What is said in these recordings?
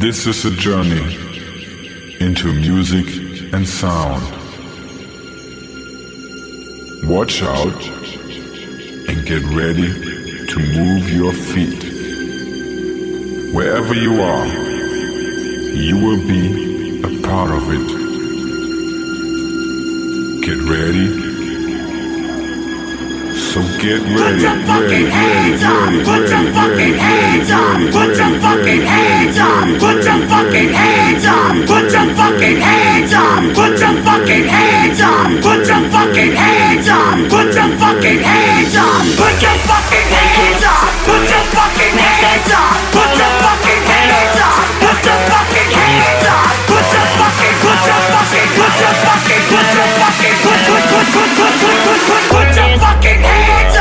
This is a journey into music and sound. Watch out and get ready to move your feet. Wherever you are, you will be a part of it. Get ready. So get ready, ready, ready, ready, ready, ready, ready, Put your fucking hands up. Put your fucking hands up. Put your fucking hands up. Put your fucking hands up. Put your fucking hands up. Put your fucking hands up. Put your fucking hands up. Put your fucking hands up. Put your fucking hands up. Put your fucking hands up. Fucking put your fucking put put put put put put put put put your fucking hands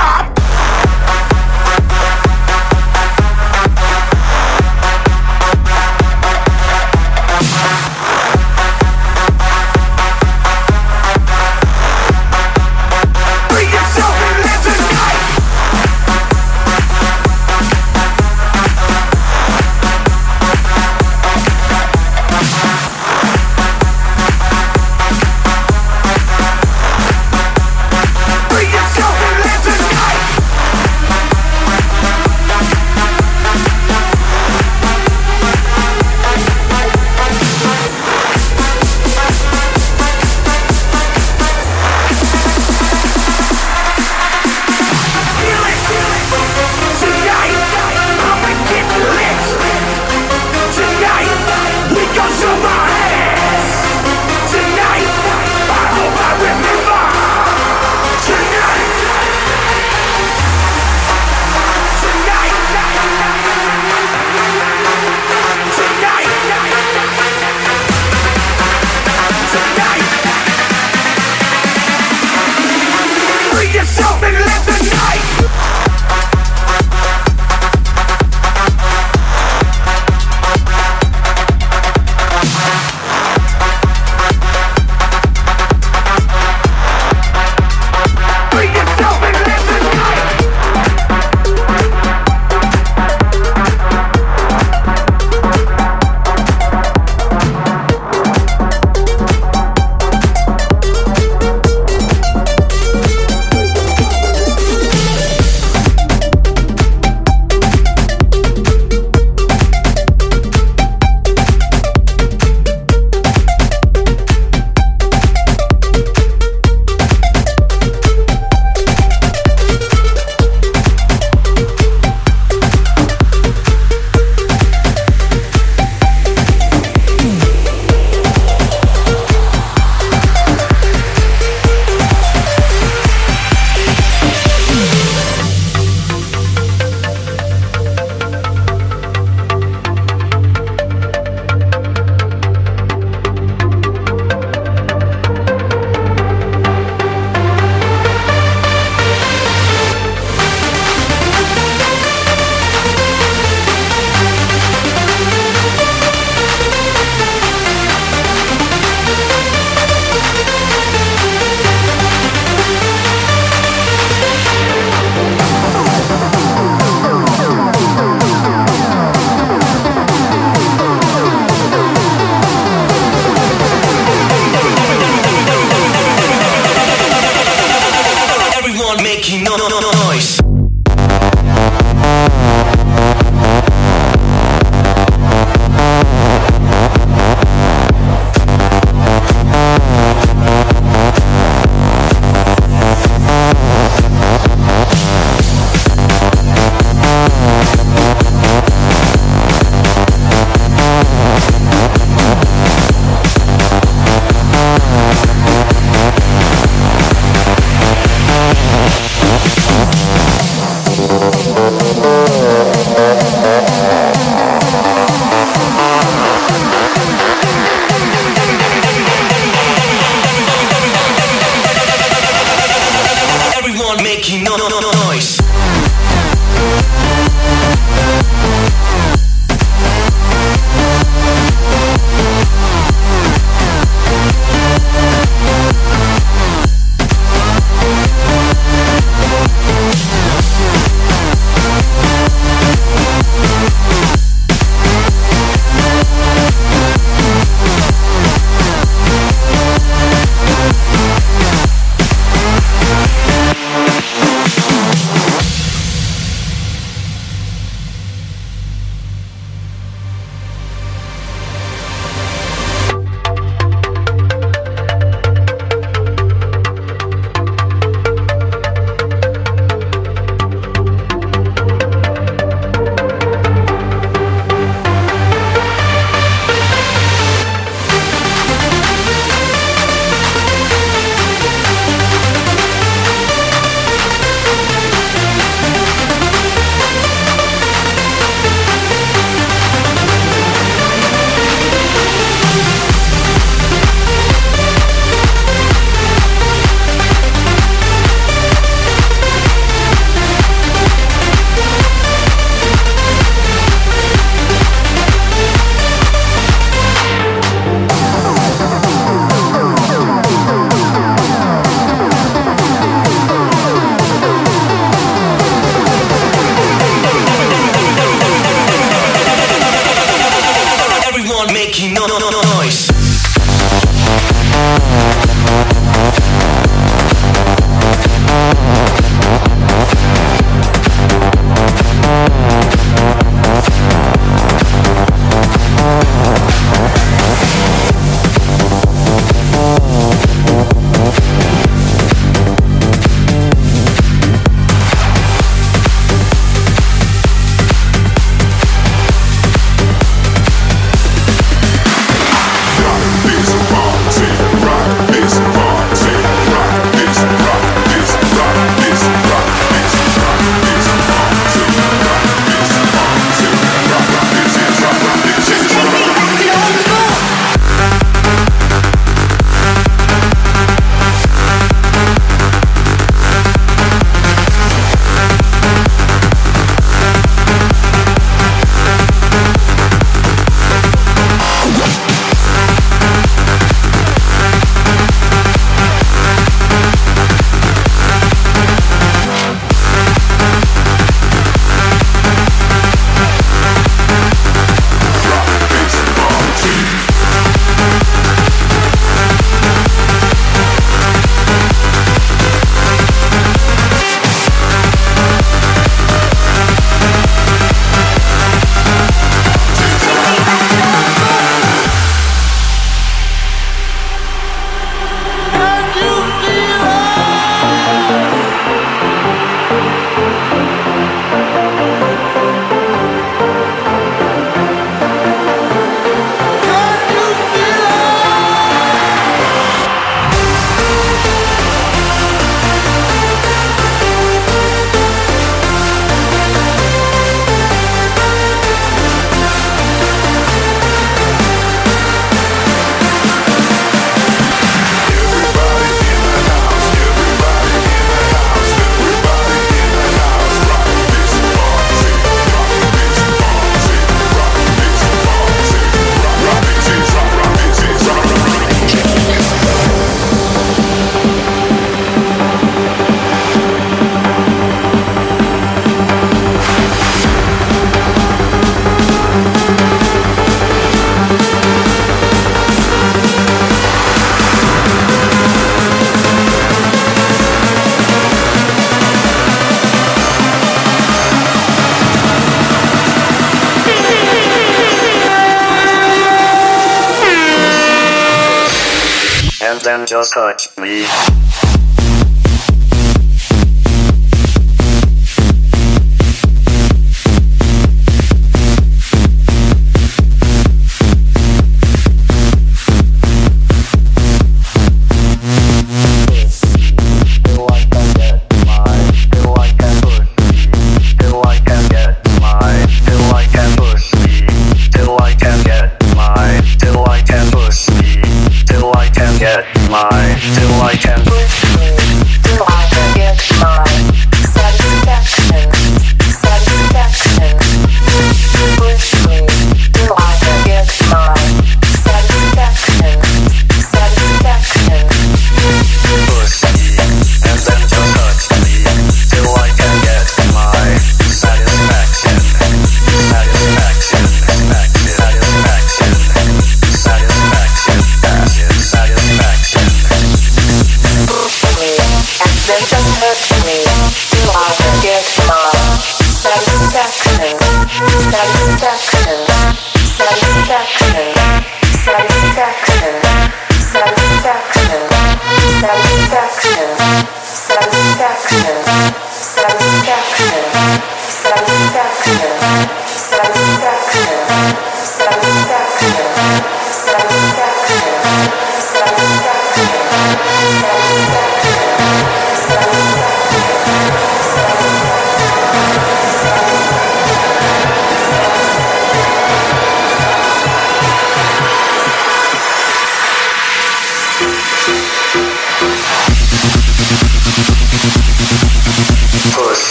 then just touch me.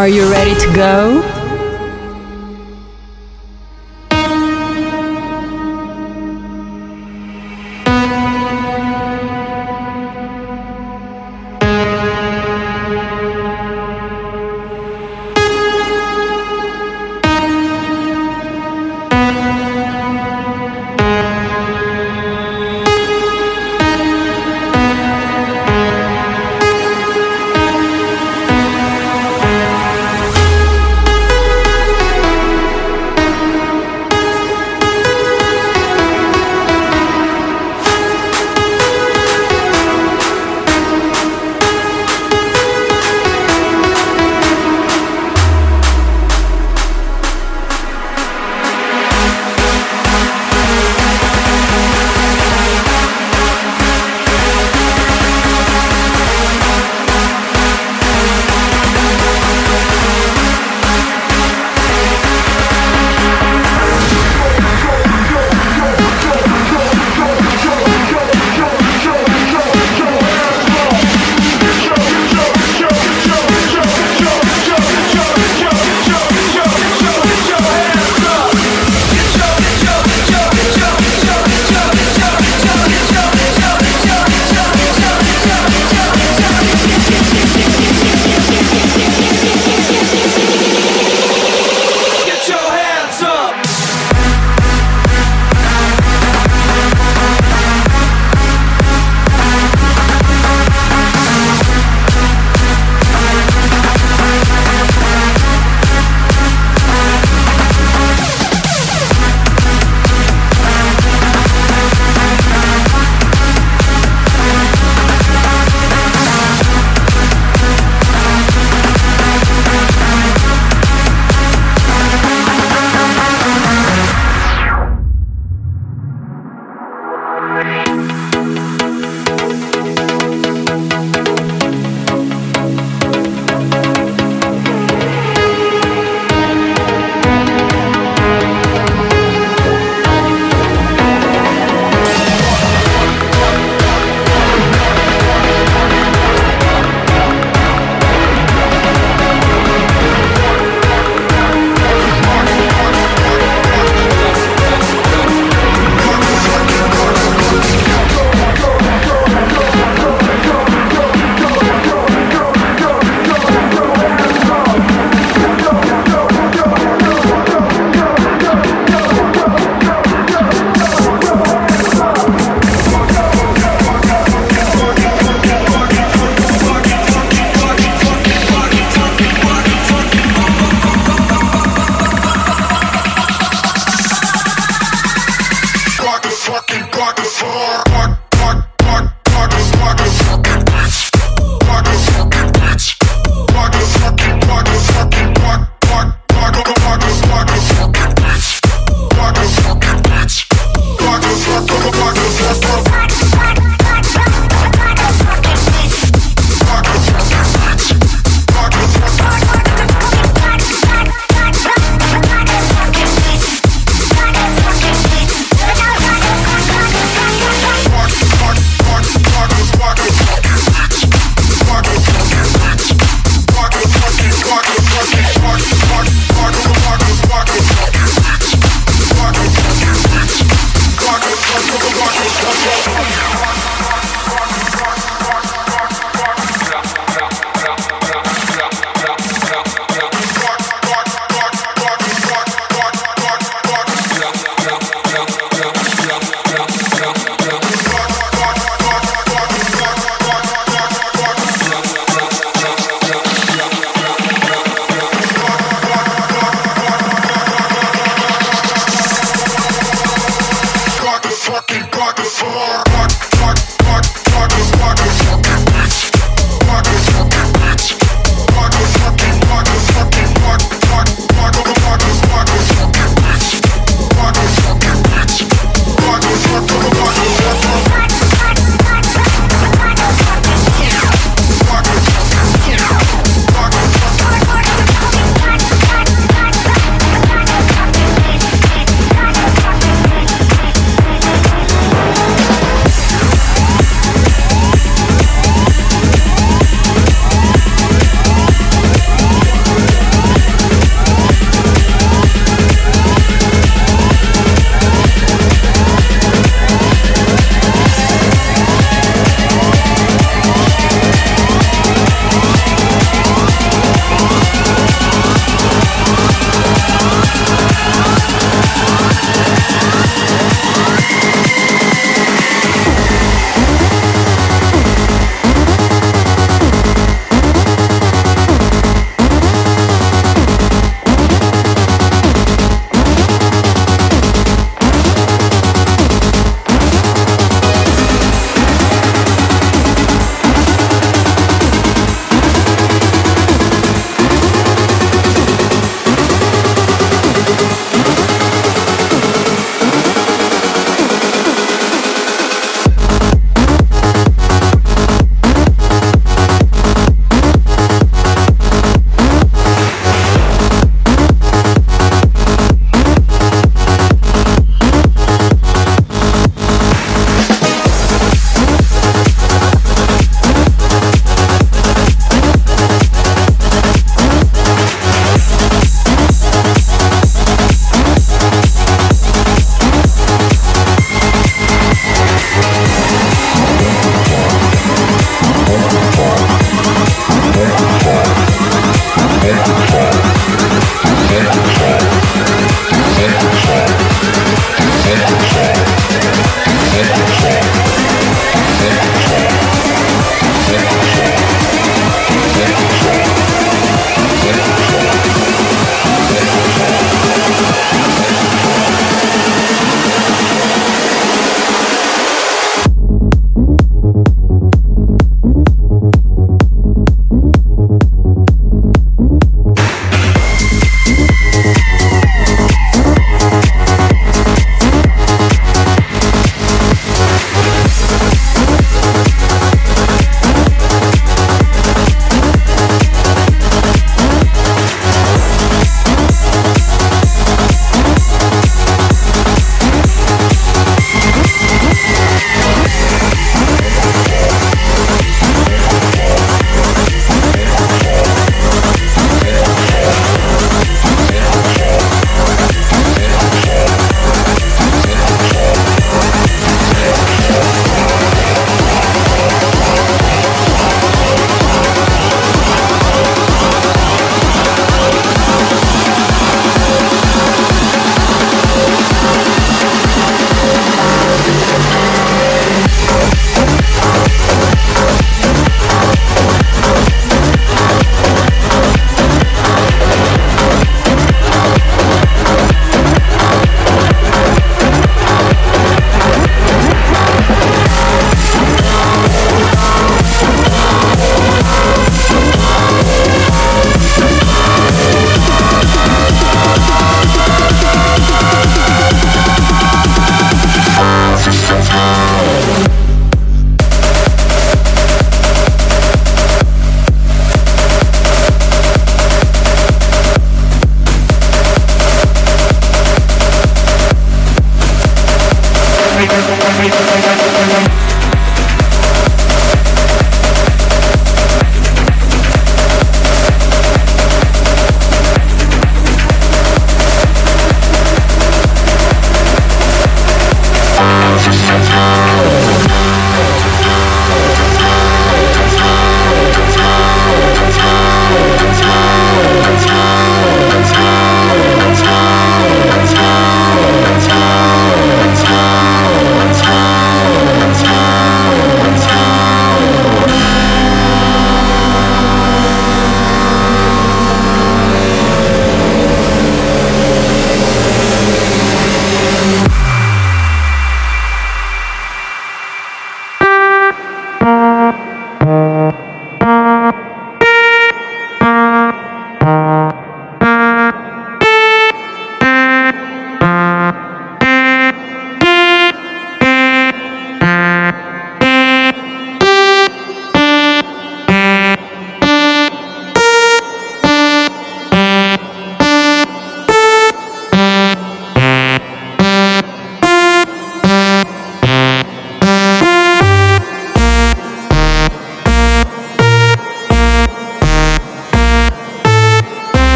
Are you ready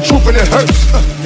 the truth and it hurts.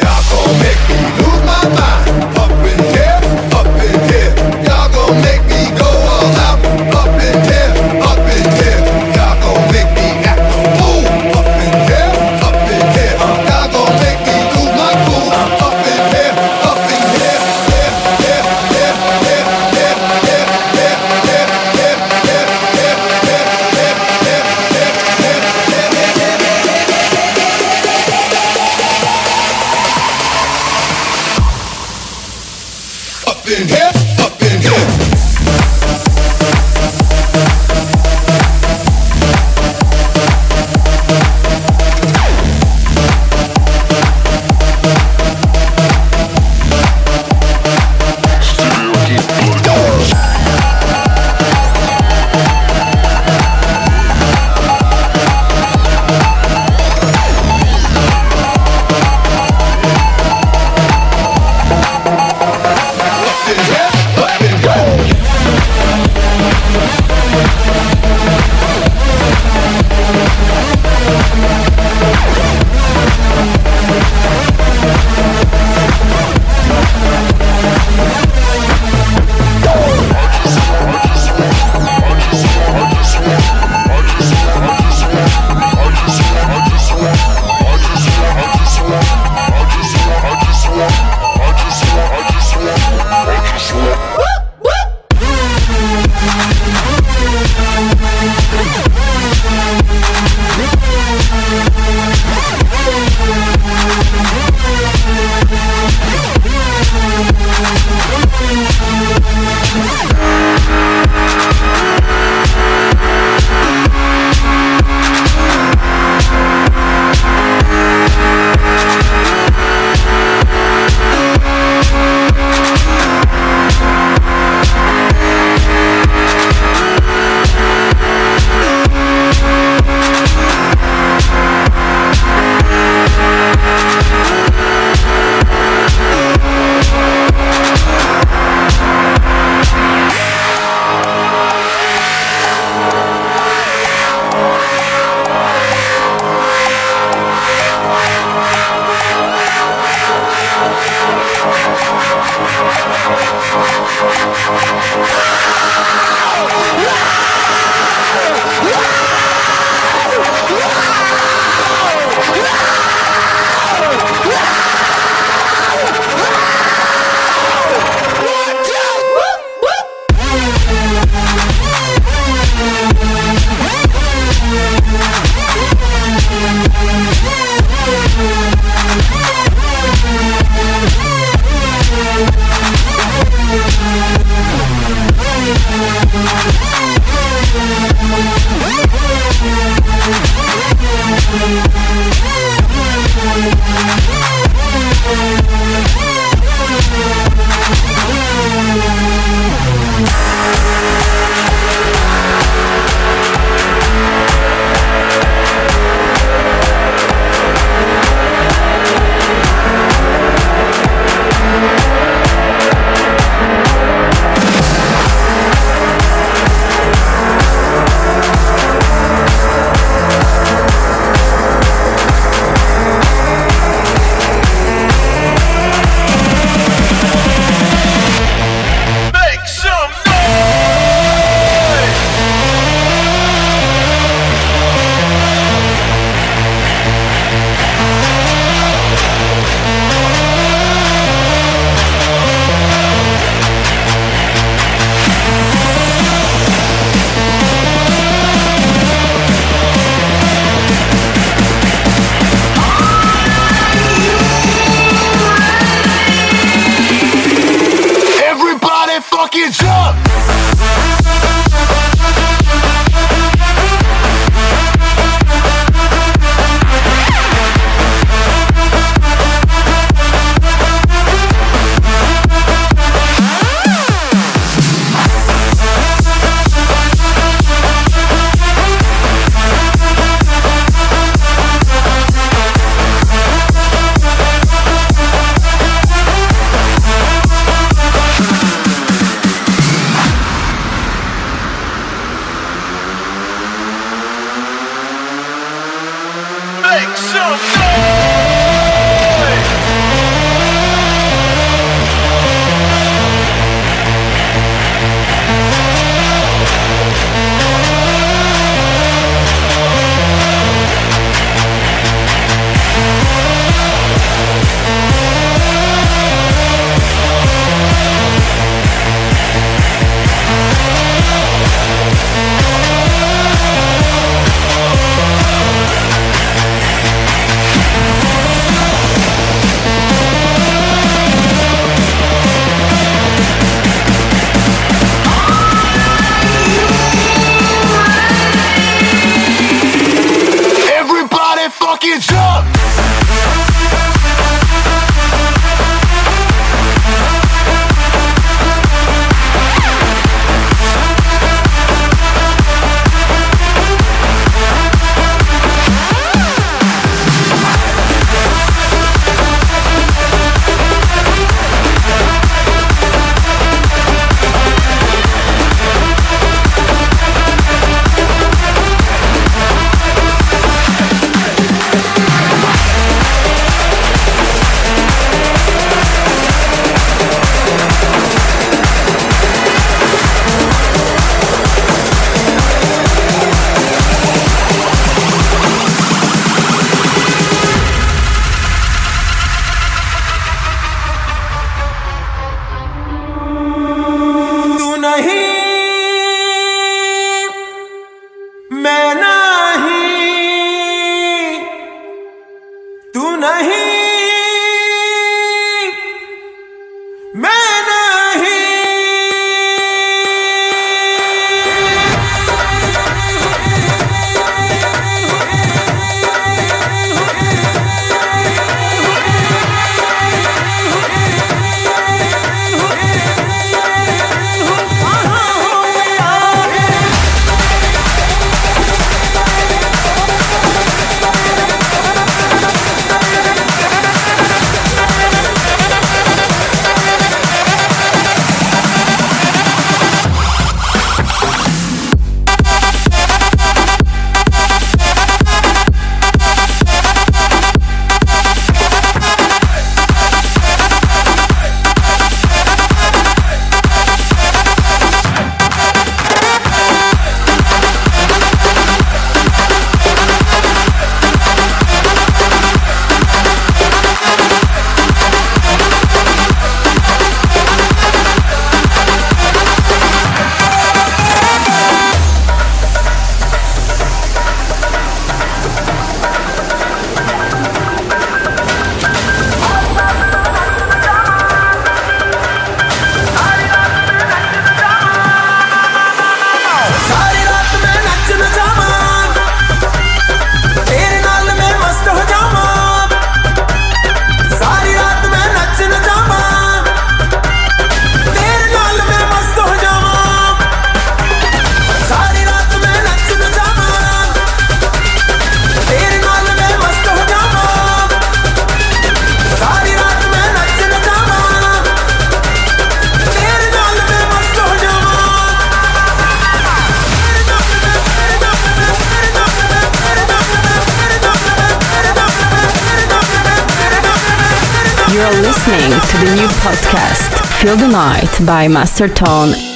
By Master Tone.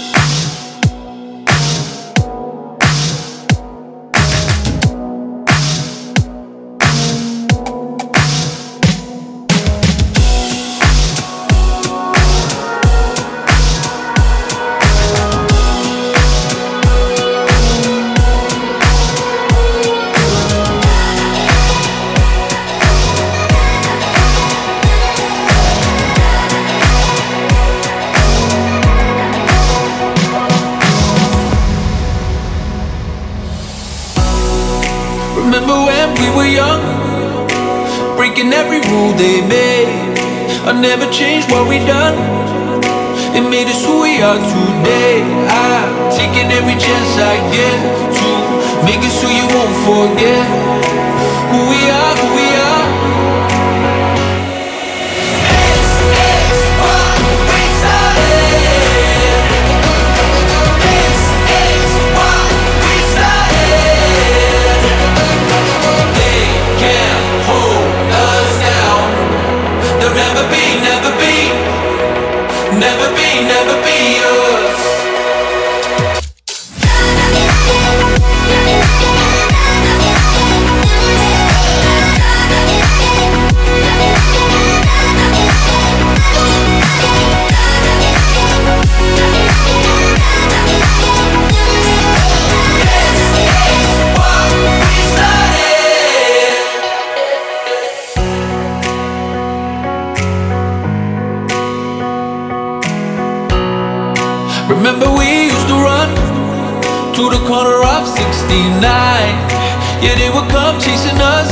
They will come chasing us.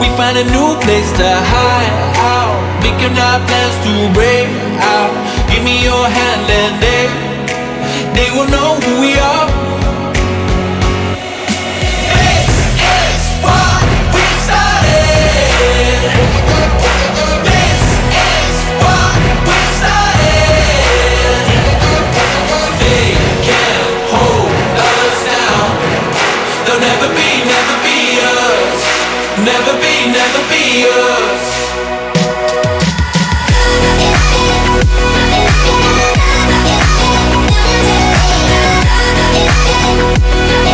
We find a new place to hide out, making our plans to break out. Give me your hand and they, they will know who we are. Never be, never be us. You.